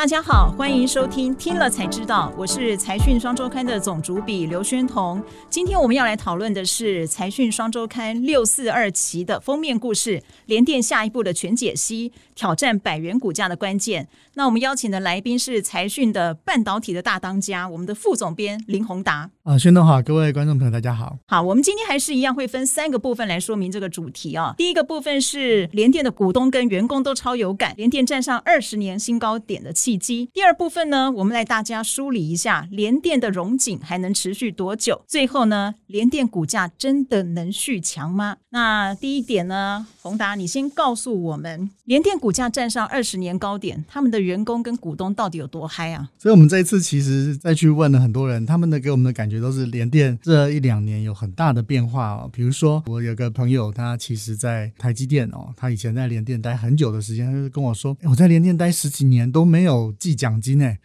大家好，欢迎收听《听了才知道》，我是财讯双周刊的总主笔刘宣彤。今天我们要来讨论的是财讯双周刊六四二期的封面故事——联电下一步的全解析，挑战百元股价的关键。那我们邀请的来宾是财讯的半导体的大当家，我们的副总编林宏达。啊，宣东好，各位观众朋友，大家好。好，我们今天还是一样会分三个部分来说明这个主题啊。第一个部分是联电的股东跟员工都超有感，联电站上二十年新高点的契机。第二部分呢，我们来大家梳理一下联电的荣景还能持续多久？最后呢，联电股价真的能续强吗？那第一点呢，宏达，你先告诉我们，联电股价站上二十年高点，他们的员工跟股东到底有多嗨啊？所以，我们这一次其实再去问了很多人，他们的给我们的感觉都是联电这一两年有很大的变化哦。比如说，我有个朋友，他其实在台积电哦，他以前在联电待很久的时间，他就跟我说，我在联电待十几年都没有记。奖金诶。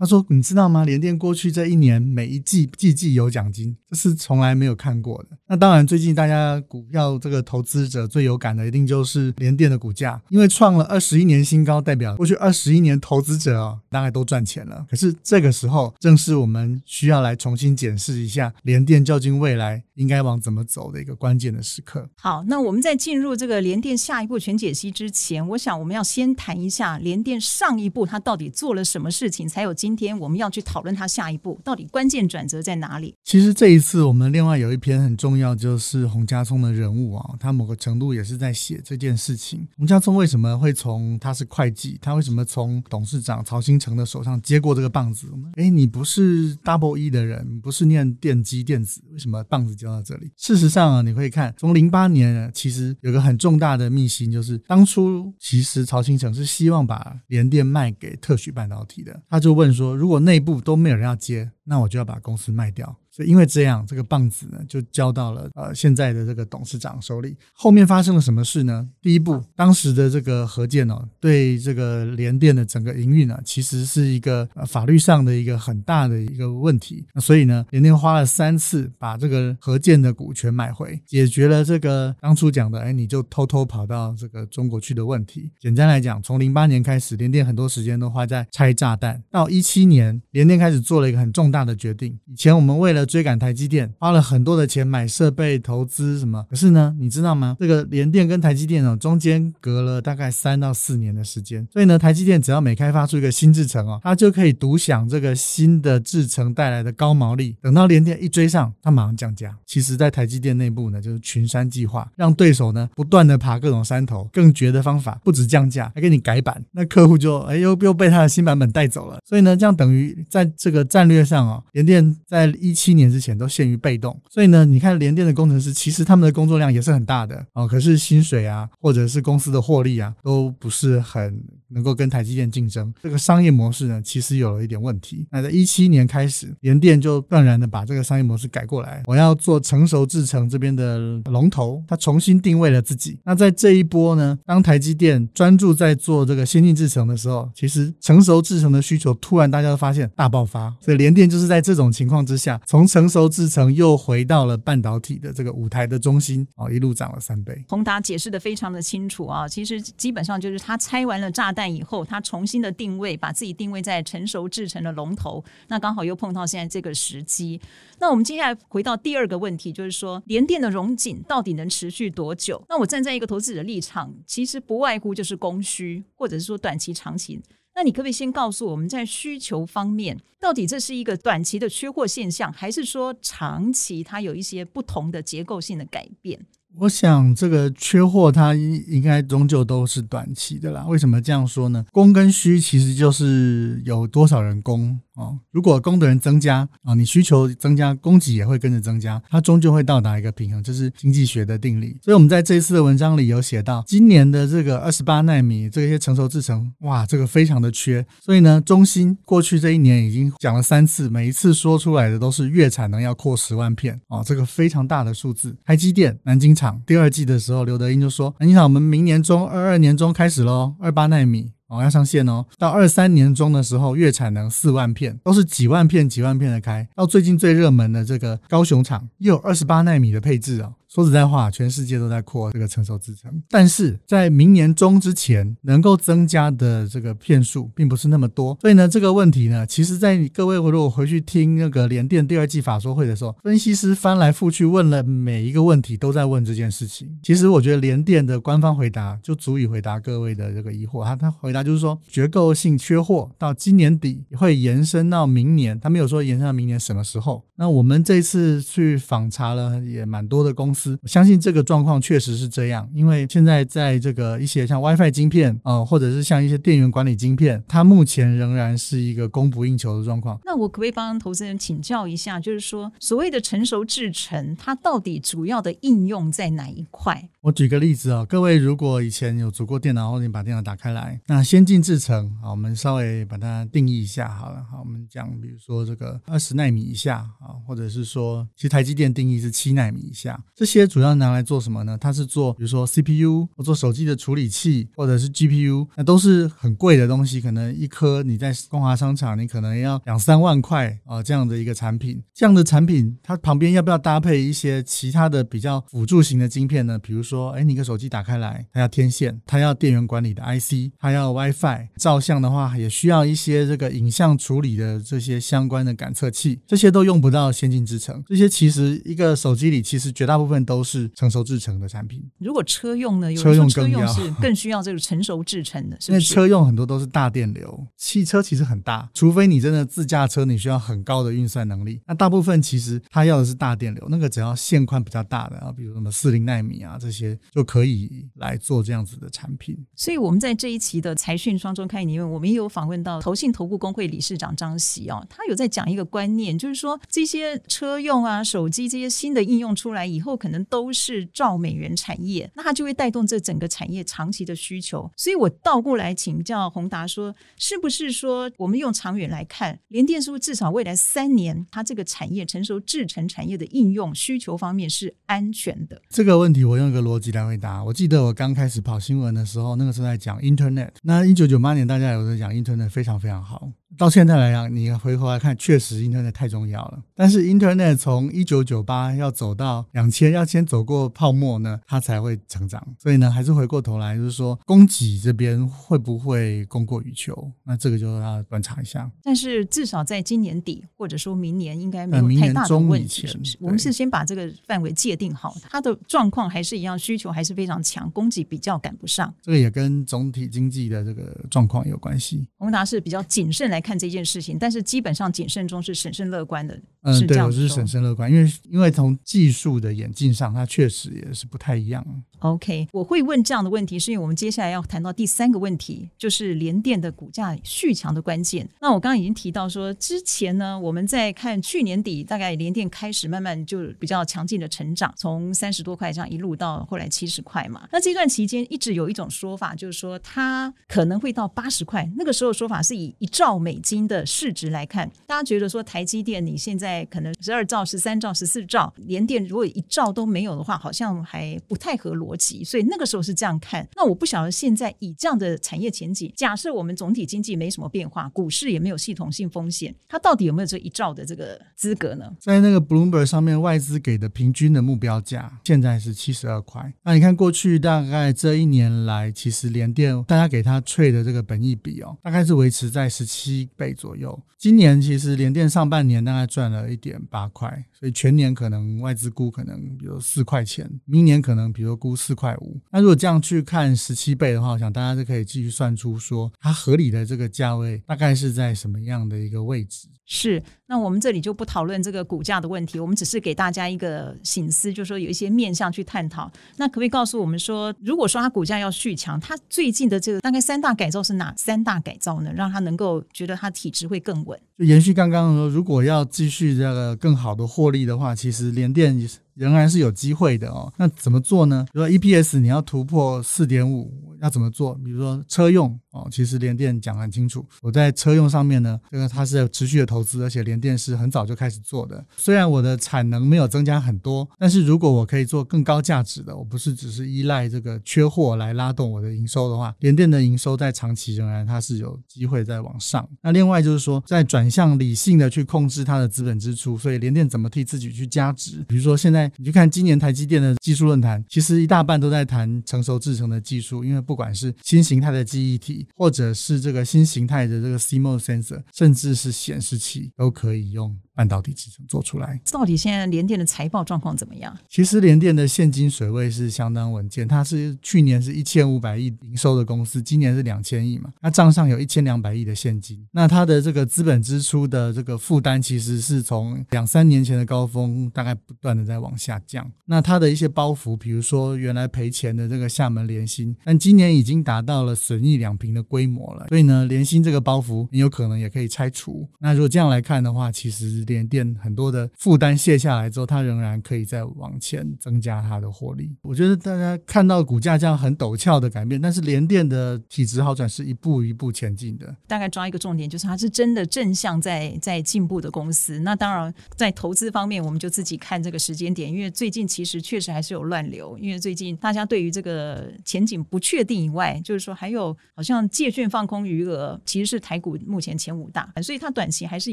他说：“你知道吗？联电过去这一年每一季季季有奖金，这是从来没有看过的。那当然，最近大家股票这个投资者最有感的，一定就是联电的股价，因为创了二十一年新高，代表过去二十一年投资者啊，大概都赚钱了。可是这个时候，正是我们需要来重新检视一下联电究竟未来应该往怎么走的一个关键的时刻。好，那我们在进入这个联电下一步全解析之前，我想我们要先谈一下联电上一步它到底做了什么事情，才有今。”今天我们要去讨论它下一步到底关键转折在哪里。其实这一次我们另外有一篇很重要，就是洪家聪的人物啊，他某个程度也是在写这件事情。洪家聪为什么会从他是会计，他为什么从董事长曹新成的手上接过这个棒子？哎，你不是 Double E 的人，不是念电机电子，为什么棒子交到这里？事实上啊，你会看从零八年，其实有个很重大的秘辛，就是当初其实曹新成是希望把联电卖给特许半导体的，他就问说。说如果内部都没有人要接，那我就要把公司卖掉。所以因为这样，这个棒子呢就交到了呃现在的这个董事长手里。后面发生了什么事呢？第一步，当时的这个核建哦，对这个联电的整个营运呢，其实是一个呃法律上的一个很大的一个问题。所以呢，联电花了三次把这个核建的股权买回，解决了这个当初讲的哎你就偷偷跑到这个中国去的问题。简单来讲，从零八年开始，联电很多时间都花在拆炸弹。到一七年，联电开始做了一个很重大的决定。以前我们为了追赶台积电，花了很多的钱买设备、投资什么。可是呢，你知道吗？这个联电跟台积电哦，中间隔了大概三到四年的时间。所以呢，台积电只要每开发出一个新制程哦，它就可以独享这个新的制程带来的高毛利。等到联电一追上，它马上降价。其实，在台积电内部呢，就是群山计划，让对手呢不断的爬各种山头。更绝的方法，不止降价，还给你改版。那客户就哎又又被他的新版本带走了。所以呢，这样等于在这个战略上啊，联电在一七。一年之前都陷于被动，所以呢，你看联电的工程师其实他们的工作量也是很大的哦，可是薪水啊，或者是公司的获利啊，都不是很能够跟台积电竞争。这个商业模式呢，其实有了一点问题。那在一七年开始，联电就断然的把这个商业模式改过来，我要做成熟制程这边的龙头，它重新定位了自己。那在这一波呢，当台积电专注在做这个先进制程的时候，其实成熟制程的需求突然大家都发现大爆发，所以联电就是在这种情况之下从。从成熟制成又回到了半导体的这个舞台的中心啊，一路涨了三倍。宏达解释的非常的清楚啊，其实基本上就是他拆完了炸弹以后，他重新的定位，把自己定位在成熟制成的龙头，那刚好又碰到现在这个时机。那我们接下来回到第二个问题，就是说联电的融景到底能持续多久？那我站在一个投资者的立场，其实不外乎就是供需，或者是说短期、长期。那你可不可以先告诉我们在需求方面，到底这是一个短期的缺货现象，还是说长期它有一些不同的结构性的改变？我想这个缺货它应应该终究都是短期的啦。为什么这样说呢？供跟需其实就是有多少人供。哦，如果供的人增加啊，你需求增加，供给也会跟着增加，它终究会到达一个平衡，这是经济学的定理。所以，我们在这一次的文章里有写到，今年的这个二十八纳米这些成熟制程，哇，这个非常的缺。所以呢，中芯过去这一年已经讲了三次，每一次说出来的都是月产能要扩十万片哦，这个非常大的数字。台积电南京厂第二季的时候，刘德英就说，南京厂我们明年中二二年中开始喽，二八纳米。哦，要上线哦！到二三年中的时候，月产能四万片，都是几万片、几万片的开。到最近最热门的这个高雄厂，又有二十八纳米的配置哦。说实在话，全世界都在扩这个成熟制程，但是在明年中之前能够增加的这个片数并不是那么多。所以呢，这个问题呢，其实在各位如果回去听那个联电第二季法说会的时候，分析师翻来覆去问了每一个问题，都在问这件事情。其实我觉得联电的官方回答就足以回答各位的这个疑惑。他他回答就是说，结构性缺货到今年底会延伸到明年，他没有说延伸到明年什么时候。那我们这次去访查了也蛮多的公司，我相信这个状况确实是这样，因为现在在这个一些像 WiFi 晶片啊，或者是像一些电源管理晶片，它目前仍然是一个供不应求的状况。那我可不可以帮投资人请教一下，就是说所谓的成熟制程，它到底主要的应用在哪一块？我举个例子哦，各位如果以前有组过电脑，或者你把电脑打开来，那先进制程啊，我们稍微把它定义一下好了。好，我们讲比如说这个二十纳米以下啊，或者是说，其实台积电定义是七纳米以下，这些主要拿来做什么呢？它是做比如说 CPU 或做手机的处理器，或者是 GPU，那都是很贵的东西，可能一颗你在光华商场你可能要两三万块啊这样的一个产品，这样的产品它旁边要不要搭配一些其他的比较辅助型的晶片呢？比如说，哎，你个手机打开来，它要天线，它要电源管理的 IC，它要 WiFi，照相的话也需要一些这个影像处理的这些相关的感测器，这些都用不到先进制程。这些其实一个手机里其实绝大部分都是成熟制成的产品。如果车用呢？车用车用是更需要这个成熟制成的，因为车用很多都是大电流，汽车其实很大，除非你真的自驾车，你需要很高的运算能力。那大部分其实它要的是大电流，那个只要线宽比较大的啊，比如什么四零纳米啊这些就可以来做这样子的产品。所以我们在这一期的财讯双周刊里面，我们也有访问到投信投顾工会理事长张喜哦，他有在讲一个观念，就是说这些车用啊、手机这些新的应用出来以后，可能能都是照美元产业，那它就会带动这整个产业长期的需求。所以我倒过来请教宏达说，是不是说我们用长远来看，联电是不是至少未来三年，它这个产业成熟制成产业的应用需求方面是安全的？这个问题我用一个逻辑来回答。我记得我刚开始跑新闻的时候，那个时候在讲 Internet。那一九九八年大家有在讲 Internet 非常非常好。到现在来讲，你回头来看，确实 Internet 太重要了。但是 Internet 从一九九八要走到两千，要先走过泡沫呢，它才会成长。所以呢，还是回过头来，就是说供给这边会不会供过于求？那这个就要观察一下。但是至少在今年底或者说明年，应该没有太大的问题。我们是先把这个范围界定好，它的状况还是一样，需求还是非常强，供给比较赶不上。这个也跟总体经济的这个状况有关系。宏达是比较谨慎来。看这件事情，但是基本上谨慎中是审慎乐观的。嗯，对，我是审慎乐观，因为因为从技术的演进上，它确实也是不太一样。OK，我会问这样的问题，是因为我们接下来要谈到第三个问题，就是联电的股价续强的关键。那我刚刚已经提到说，之前呢，我们在看去年底，大概联电开始慢慢就比较强劲的成长，从三十多块这样一路到后来七十块嘛。那这段期间一直有一种说法，就是说它可能会到八十块。那个时候说法是以一兆美金的市值来看，大家觉得说台积电你现在可能十二兆、十三兆、十四兆，联电如果一兆都没有的话，好像还不太合逻。逻辑，所以那个时候是这样看。那我不晓得现在以这样的产业前景，假设我们总体经济没什么变化，股市也没有系统性风险，它到底有没有这一兆的这个资格呢？在那个 Bloomberg 上面，外资给的平均的目标价现在是七十二块。那你看过去大概这一年来，其实联电大家给它 trade 的这个本益比哦，大概是维持在十七倍左右。今年其实联电上半年大概赚了一点八块，所以全年可能外资估可能比如四块钱，明年可能比如估。四块五，那如果这样去看十七倍的话，我想大家是可以继续算出说它合理的这个价位大概是在什么样的一个位置。是，那我们这里就不讨论这个股价的问题，我们只是给大家一个醒思，就是说有一些面向去探讨。那可不可以告诉我们说，如果说它股价要续强，它最近的这个大概三大改造是哪三大改造呢？让它能够觉得它体质会更稳。就延续刚刚说，如果要继续这个更好的获利的话，其实联电仍然是有机会的哦。那怎么做呢？比如说 EPS 你要突破四点五。要怎么做？比如说车用哦，其实联电讲很清楚，我在车用上面呢，这个它是有持续的投资，而且联电是很早就开始做的。虽然我的产能没有增加很多，但是如果我可以做更高价值的，我不是只是依赖这个缺货来拉动我的营收的话，联电的营收在长期仍然它是有机会在往上。那另外就是说，在转向理性的去控制它的资本支出，所以联电怎么替自己去加值？比如说现在你去看今年台积电的技术论坛，其实一大半都在谈成熟制成的技术，因为不管是新形态的记忆体，或者是这个新形态的这个 CMOS sensor，甚至是显示器，都可以用。半导体制成做出来，到底现在联电的财报状况怎么样？其实联电的现金水位是相当稳健，它是去年是一千五百亿营收的公司，今年是两千亿嘛，它账上有一千两百亿的现金。那它的这个资本支出的这个负担，其实是从两三年前的高峰，大概不断的在往下降。那它的一些包袱，比如说原来赔钱的这个厦门联芯，但今年已经达到了损益两平的规模了，所以呢，联芯这个包袱很有可能也可以拆除。那如果这样来看的话，其实。联电很多的负担卸下来之后，它仍然可以再往前增加它的获利。我觉得大家看到股价这样很陡峭的改变，但是联电的体质好转是一步一步前进的。大概抓一个重点，就是它是真的正向在在进步的公司。那当然在投资方面，我们就自己看这个时间点，因为最近其实确实还是有乱流。因为最近大家对于这个前景不确定以外，就是说还有好像借券放空余额，其实是台股目前前五大，所以它短期还是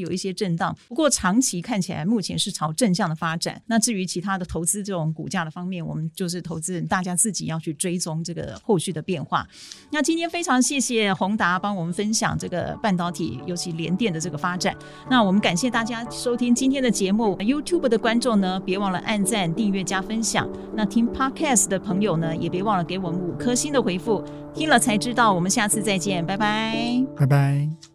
有一些震荡。不过长期看起来，目前是朝正向的发展。那至于其他的投资这种股价的方面，我们就是投资人大家自己要去追踪这个后续的变化。那今天非常谢谢宏达帮我们分享这个半导体，尤其联电的这个发展。那我们感谢大家收听今天的节目。YouTube 的观众呢，别忘了按赞、订阅、加分享。那听 Podcast 的朋友呢，也别忘了给我们五颗星的回复。听了才知道，我们下次再见，拜拜，拜拜。